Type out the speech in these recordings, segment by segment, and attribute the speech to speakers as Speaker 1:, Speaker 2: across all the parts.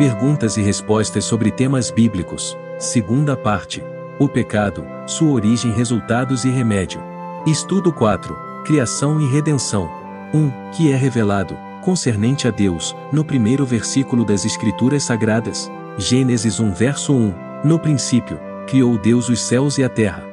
Speaker 1: Perguntas e respostas sobre temas bíblicos. Segunda parte. O pecado, sua origem, resultados e remédio. Estudo 4. Criação e redenção. 1. Que é revelado, concernente a Deus, no primeiro versículo das Escrituras Sagradas. Gênesis 1 verso 1. No princípio, criou Deus os céus e a terra.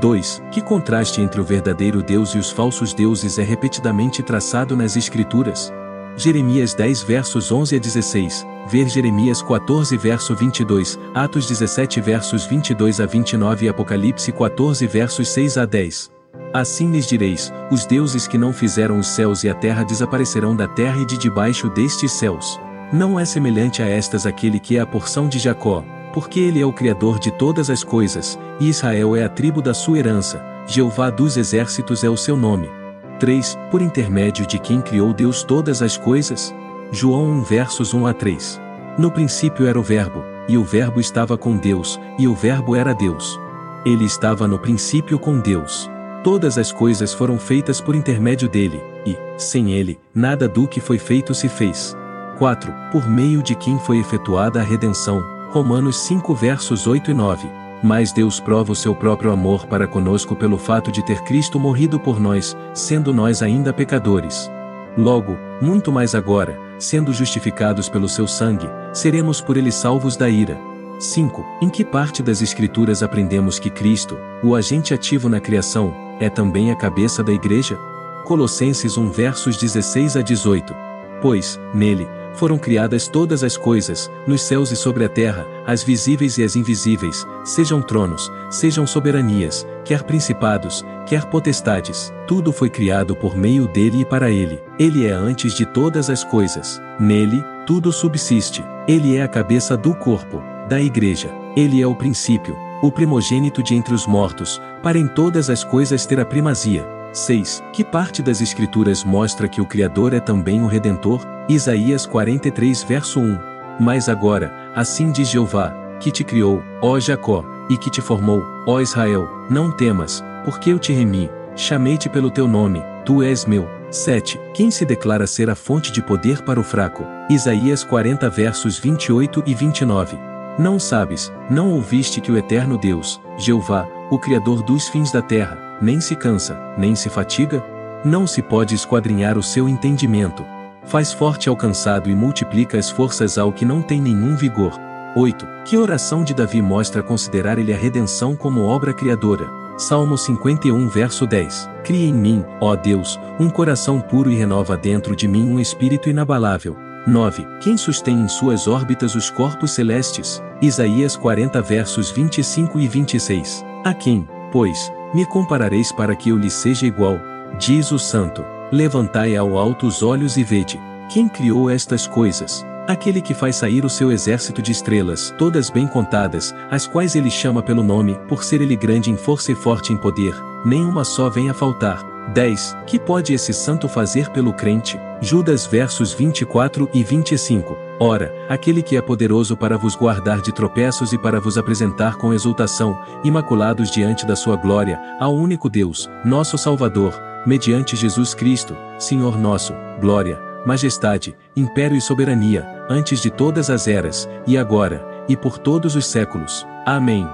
Speaker 1: 2. Que contraste entre o verdadeiro Deus e os falsos deuses é repetidamente traçado nas Escrituras. Jeremias 10 versos 11 a 16, ver Jeremias 14 verso 22, Atos 17 versos 22 a 29 e Apocalipse 14 versos 6 a 10. Assim lhes direis: os deuses que não fizeram os céus e a terra desaparecerão da terra e de debaixo destes céus. Não é semelhante a estas aquele que é a porção de Jacó, porque ele é o Criador de todas as coisas, e Israel é a tribo da sua herança, Jeová dos exércitos é o seu nome. 3. Por intermédio de quem criou Deus todas as coisas? João 1 versos 1 a 3. No princípio era o Verbo, e o Verbo estava com Deus, e o Verbo era Deus. Ele estava no princípio com Deus. Todas as coisas foram feitas por intermédio dele, e, sem ele, nada do que foi feito se fez. 4. Por meio de quem foi efetuada a redenção. Romanos 5 versos 8 e 9. Mas Deus prova o seu próprio amor para conosco pelo fato de ter Cristo morrido por nós, sendo nós ainda pecadores. Logo, muito mais agora, sendo justificados pelo seu sangue, seremos por ele salvos da ira. 5. Em que parte das Escrituras aprendemos que Cristo, o agente ativo na criação, é também a cabeça da igreja? Colossenses 1 versos 16 a 18. Pois, nele, foram criadas todas as coisas, nos céus e sobre a terra, as visíveis e as invisíveis, sejam tronos, sejam soberanias, quer principados, quer potestades, tudo foi criado por meio dele e para ele. Ele é antes de todas as coisas. Nele, tudo subsiste. Ele é a cabeça do corpo, da igreja. Ele é o princípio, o primogênito de entre os mortos, para em todas as coisas ter a primazia 6. Que parte das Escrituras mostra que o Criador é também o Redentor? Isaías 43 verso 1. Mas agora, assim diz Jeová, que te criou, ó Jacó, e que te formou, ó Israel, não temas, porque eu te remi, chamei-te pelo teu nome, tu és meu. 7. Quem se declara ser a fonte de poder para o fraco? Isaías 40 versos 28 e 29. Não sabes, não ouviste que o eterno Deus, Jeová, o Criador dos fins da terra, nem se cansa, nem se fatiga? Não se pode esquadrinhar o seu entendimento. Faz forte ao cansado e multiplica as forças ao que não tem nenhum vigor. 8. Que oração de Davi mostra considerar ele a redenção como obra criadora? Salmo 51 verso 10. Cria em mim, ó Deus, um coração puro e renova dentro de mim um espírito inabalável. 9. Quem sustém em suas órbitas os corpos celestes? Isaías 40 versos 25 e 26. A quem, pois, me comparareis para que eu lhe seja igual, diz o santo. Levantai ao alto os olhos e vede. Quem criou estas coisas? Aquele que faz sair o seu exército de estrelas, todas bem contadas, as quais ele chama pelo nome, por ser ele grande em força e forte em poder, nenhuma só vem a faltar. 10. Que pode esse santo fazer pelo crente? Judas versos 24 e 25. Ora, aquele que é poderoso para vos guardar de tropeços e para vos apresentar com exultação, imaculados diante da sua glória, ao único Deus, nosso Salvador, mediante Jesus Cristo, Senhor nosso, glória, majestade, império e soberania, antes de todas as eras, e agora, e por todos os séculos. Amém.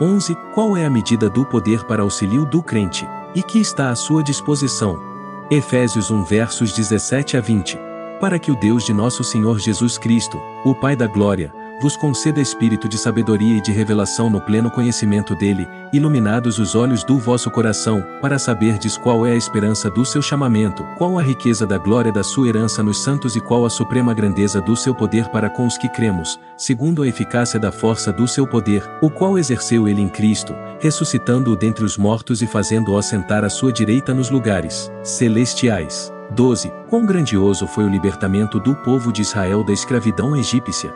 Speaker 1: 11. Qual é a medida do poder para auxílio do crente? e que está à sua disposição. Efésios 1 versos 17 a 20. Para que o Deus de nosso Senhor Jesus Cristo, o Pai da Glória, vos conceda espírito de sabedoria e de revelação no pleno conhecimento dele, iluminados os olhos do vosso coração, para saberdes qual é a esperança do seu chamamento, qual a riqueza da glória da sua herança nos santos e qual a suprema grandeza do seu poder para com os que cremos, segundo a eficácia da força do seu poder, o qual exerceu ele em Cristo, ressuscitando-o dentre os mortos e fazendo-o assentar à sua direita nos lugares celestiais. 12. Quão grandioso foi o libertamento do povo de Israel da escravidão egípcia!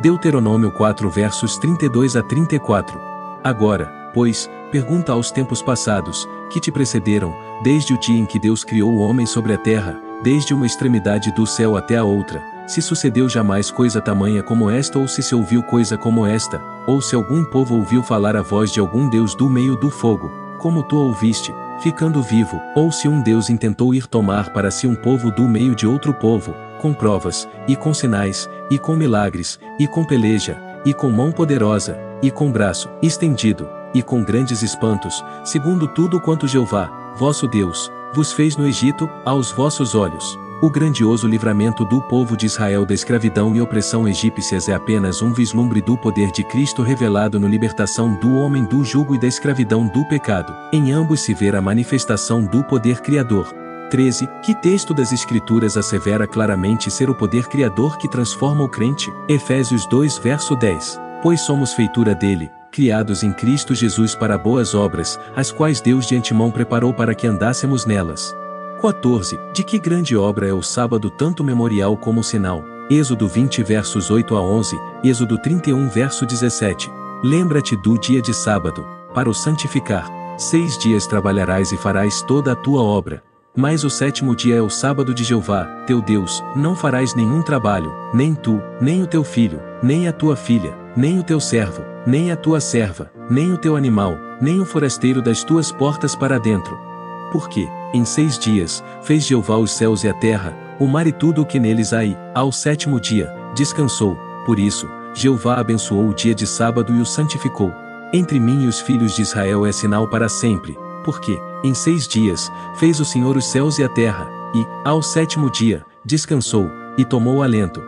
Speaker 1: Deuteronômio 4 versos 32 a 34. Agora, pois, pergunta aos tempos passados, que te precederam, desde o dia em que Deus criou o homem sobre a terra, desde uma extremidade do céu até a outra, se sucedeu jamais coisa tamanha como esta ou se se ouviu coisa como esta, ou se algum povo ouviu falar a voz de algum Deus do meio do fogo, como tu ouviste, ficando vivo, ou se um Deus intentou ir tomar para si um povo do meio de outro povo, com provas, e com sinais, e com milagres, e com peleja, e com mão poderosa, e com braço estendido, e com grandes espantos, segundo tudo quanto Jeová, vosso Deus, vos fez no Egito, aos vossos olhos. O grandioso livramento do povo de Israel da escravidão e opressão egípcias é apenas um vislumbre do poder de Cristo revelado no libertação do homem do jugo e da escravidão do pecado. Em ambos se vê a manifestação do poder criador. 13. Que texto das Escrituras assevera claramente ser o poder criador que transforma o crente? Efésios 2 verso 10. Pois somos feitura dele, criados em Cristo Jesus para boas obras, as quais Deus de antemão preparou para que andássemos nelas. 14. De que grande obra é o sábado tanto memorial como sinal? Êxodo 20 versos 8 a 11, Êxodo 31 verso 17. Lembra-te do dia de sábado, para o santificar. Seis dias trabalharás e farás toda a tua obra. Mas o sétimo dia é o sábado de Jeová, teu Deus, não farás nenhum trabalho, nem tu, nem o teu filho, nem a tua filha, nem o teu servo, nem a tua serva, nem o teu animal, nem o forasteiro das tuas portas para dentro, porque, em seis dias, fez Jeová os céus e a terra, o mar e tudo o que neles há e, ao sétimo dia, descansou. Por isso, Jeová abençoou o dia de sábado e o santificou. Entre mim e os filhos de Israel é sinal para sempre, porque, em seis dias, fez o Senhor os céus e a terra, e, ao sétimo dia, descansou, e tomou alento.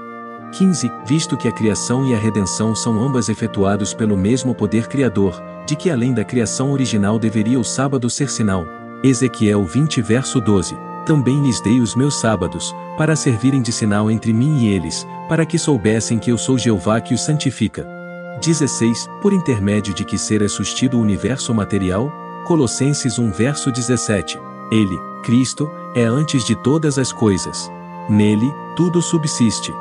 Speaker 1: 15. Visto que a criação e a redenção são ambas efetuados pelo mesmo poder criador, de que além da criação original deveria o sábado ser sinal, Ezequiel 20 verso 12. Também lhes dei os meus sábados, para servirem de sinal entre mim e eles, para que soubessem que eu sou Jeová que os santifica. 16. Por intermédio de que ser é sustido o universo material? Colossenses 1 verso 17. Ele, Cristo, é antes de todas as coisas. Nele, tudo subsiste.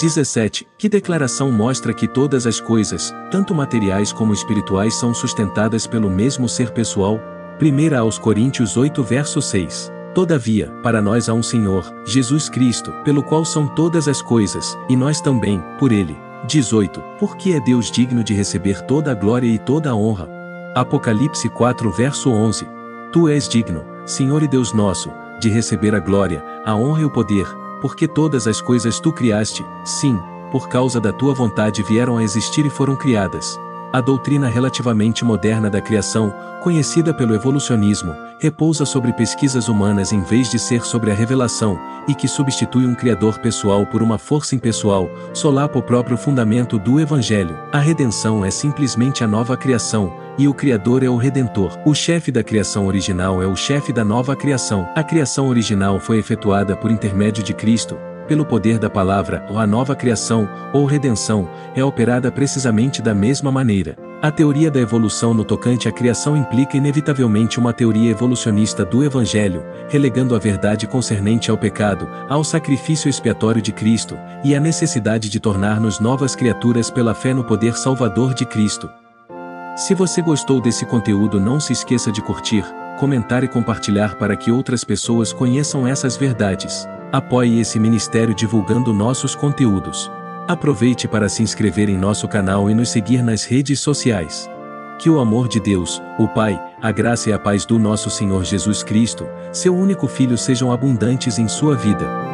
Speaker 1: 17. Que declaração mostra que todas as coisas, tanto materiais como espirituais, são sustentadas pelo mesmo ser pessoal, 1 aos Coríntios 8 verso 6. Todavia, para nós há um Senhor, Jesus Cristo, pelo qual são todas as coisas, e nós também, por ele. 18. Porque é Deus digno de receber toda a glória e toda a honra. Apocalipse 4 verso 11. Tu és digno, Senhor e Deus nosso, de receber a glória, a honra e o poder, porque todas as coisas tu criaste, sim, por causa da tua vontade vieram a existir e foram criadas. A doutrina relativamente moderna da criação, conhecida pelo evolucionismo, repousa sobre pesquisas humanas em vez de ser sobre a revelação, e que substitui um criador pessoal por uma força impessoal, solapa o próprio fundamento do Evangelho. A redenção é simplesmente a nova criação, e o Criador é o Redentor. O chefe da criação original é o chefe da nova criação. A criação original foi efetuada por intermédio de Cristo, pelo poder da palavra, ou a nova criação, ou redenção, é operada precisamente da mesma maneira. A teoria da evolução no tocante à criação implica inevitavelmente uma teoria evolucionista do Evangelho, relegando a verdade concernente ao pecado, ao sacrifício expiatório de Cristo, e à necessidade de tornar-nos novas criaturas pela fé no poder salvador de Cristo. Se você gostou desse conteúdo, não se esqueça de curtir, comentar e compartilhar para que outras pessoas conheçam essas verdades. Apoie esse ministério divulgando nossos conteúdos. Aproveite para se inscrever em nosso canal e nos seguir nas redes sociais. Que o amor de Deus, o Pai, a graça e a paz do nosso Senhor Jesus Cristo, seu único Filho sejam abundantes em sua vida.